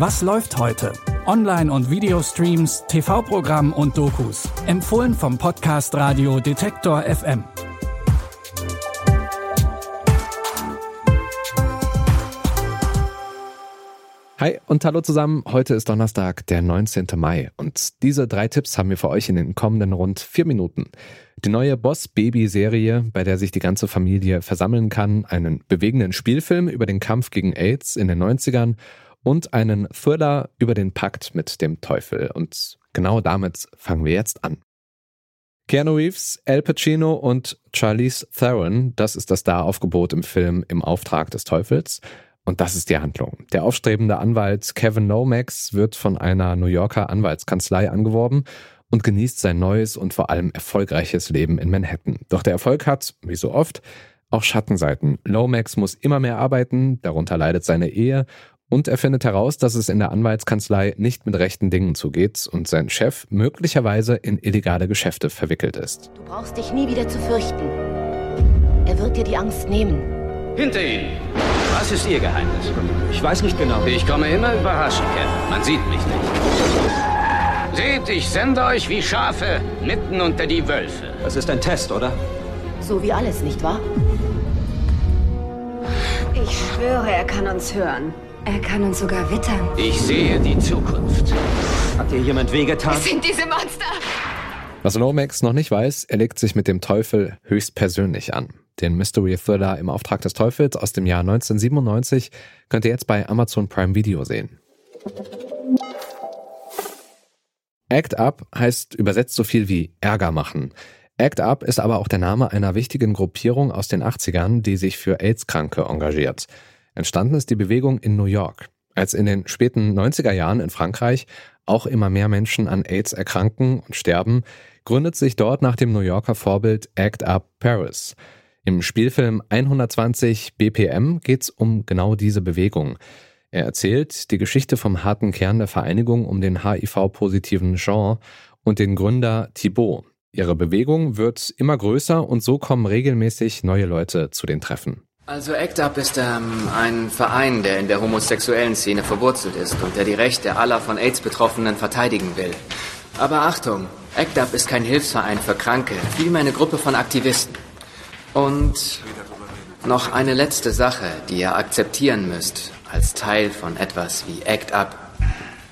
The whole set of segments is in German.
Was läuft heute? Online- und Videostreams, TV-Programm und Dokus. Empfohlen vom Podcast Radio Detektor FM. Hi und hallo zusammen. Heute ist Donnerstag, der 19. Mai und diese drei Tipps haben wir für euch in den kommenden rund vier Minuten. Die neue Boss Baby Serie, bei der sich die ganze Familie versammeln kann, einen bewegenden Spielfilm über den Kampf gegen AIDS in den 90ern und einen Thriller über den Pakt mit dem Teufel. Und genau damit fangen wir jetzt an. Keanu Reeves, Al Pacino und Charlize Theron, das ist das Star-Aufgebot im Film Im Auftrag des Teufels. Und das ist die Handlung. Der aufstrebende Anwalt Kevin Lomax wird von einer New Yorker Anwaltskanzlei angeworben und genießt sein neues und vor allem erfolgreiches Leben in Manhattan. Doch der Erfolg hat, wie so oft, auch Schattenseiten. Lomax muss immer mehr arbeiten, darunter leidet seine Ehe und er findet heraus, dass es in der Anwaltskanzlei nicht mit rechten Dingen zugeht und sein Chef möglicherweise in illegale Geschäfte verwickelt ist. Du brauchst dich nie wieder zu fürchten. Er wird dir die Angst nehmen. Hinter Ihnen. Was ist Ihr Geheimnis? Ich weiß nicht genau. Ich komme immer überraschend, Kevin. Man sieht mich nicht. Seht, ich sende euch wie Schafe mitten unter die Wölfe. Das ist ein Test, oder? So wie alles, nicht wahr? Ich schwöre, er kann uns hören. Er kann uns sogar wittern. Ich sehe die Zukunft. Hat dir jemand wehgetan? Es sind diese Monster! Was Lomax noch nicht weiß, er legt sich mit dem Teufel höchstpersönlich an. Den Mystery Thriller im Auftrag des Teufels aus dem Jahr 1997 könnt ihr jetzt bei Amazon Prime Video sehen. Act Up heißt übersetzt so viel wie Ärger machen. Act Up ist aber auch der Name einer wichtigen Gruppierung aus den 80ern, die sich für AIDS-Kranke engagiert. Entstanden ist die Bewegung in New York. Als in den späten 90er Jahren in Frankreich auch immer mehr Menschen an AIDS erkranken und sterben, gründet sich dort nach dem New Yorker Vorbild Act Up Paris. Im Spielfilm 120 BPM geht es um genau diese Bewegung. Er erzählt die Geschichte vom harten Kern der Vereinigung um den HIV-positiven Jean und den Gründer Thibault. Ihre Bewegung wird immer größer und so kommen regelmäßig neue Leute zu den Treffen. Also ACT UP ist ähm, ein Verein, der in der homosexuellen Szene verwurzelt ist und der die Rechte aller von AIDS Betroffenen verteidigen will. Aber Achtung, ACT UP ist kein Hilfsverein für Kranke, vielmehr eine Gruppe von Aktivisten. Und noch eine letzte Sache, die ihr akzeptieren müsst, als Teil von etwas wie ACT UP.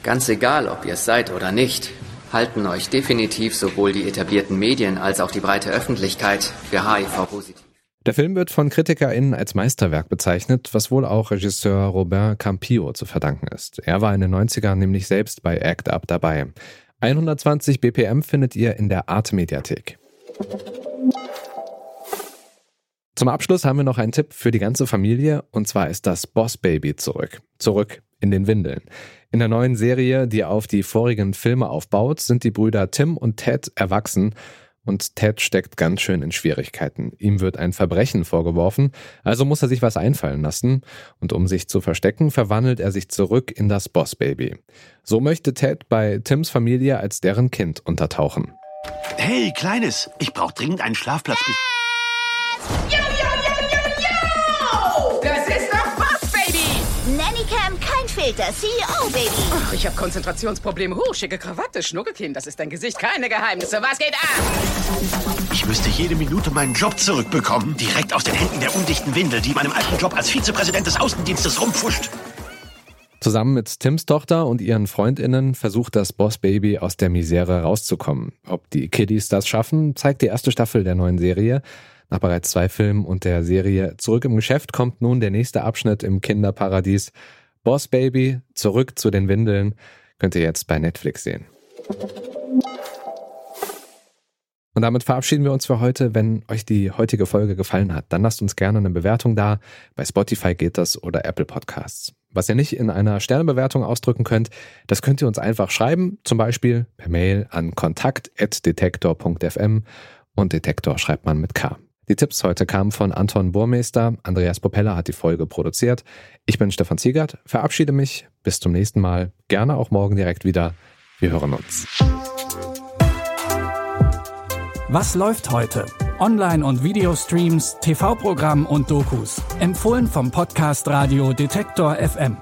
Ganz egal, ob ihr es seid oder nicht, halten euch definitiv sowohl die etablierten Medien als auch die breite Öffentlichkeit für HIV-positiv. Der Film wird von KritikerInnen als Meisterwerk bezeichnet, was wohl auch Regisseur Robert Campillo zu verdanken ist. Er war in den 90ern nämlich selbst bei Act Up dabei. 120 BPM findet ihr in der Art Mediathek. Zum Abschluss haben wir noch einen Tipp für die ganze Familie und zwar ist das Boss Baby zurück. Zurück in den Windeln. In der neuen Serie, die auf die vorigen Filme aufbaut, sind die Brüder Tim und Ted erwachsen und Ted steckt ganz schön in Schwierigkeiten. Ihm wird ein Verbrechen vorgeworfen, also muss er sich was einfallen lassen und um sich zu verstecken, verwandelt er sich zurück in das Boss Baby. So möchte Ted bei Tims Familie als deren Kind untertauchen. Hey, Kleines, ich brauche dringend einen Schlafplatz. Filter, CEO Baby. Ach, ich habe Konzentrationsprobleme. Huh, schicke Krawatte, Schnuckelkind, das ist dein Gesicht, keine Geheimnisse. Was geht ab? Ich müsste jede Minute meinen Job zurückbekommen. Direkt aus den Händen der undichten Windel, die meinem alten Job als Vizepräsident des Außendienstes rumpfuscht. Zusammen mit Tims Tochter und ihren Freundinnen versucht das Boss Baby aus der Misere rauszukommen. Ob die Kiddies das schaffen, zeigt die erste Staffel der neuen Serie. Nach bereits zwei Filmen und der Serie Zurück im Geschäft kommt nun der nächste Abschnitt im Kinderparadies. Boss Baby, zurück zu den Windeln, könnt ihr jetzt bei Netflix sehen. Und damit verabschieden wir uns für heute. Wenn euch die heutige Folge gefallen hat, dann lasst uns gerne eine Bewertung da. Bei Spotify geht das oder Apple Podcasts. Was ihr nicht in einer Sternebewertung ausdrücken könnt, das könnt ihr uns einfach schreiben, zum Beispiel per Mail an kontakt.detektor.fm und Detektor schreibt man mit K. Die Tipps heute kamen von Anton Burmeister. Andreas Propeller hat die Folge produziert. Ich bin Stefan Ziegert, verabschiede mich. Bis zum nächsten Mal. Gerne auch morgen direkt wieder. Wir hören uns. Was läuft heute? Online- und Videostreams, TV-Programm und Dokus. Empfohlen vom Podcast Radio Detektor FM.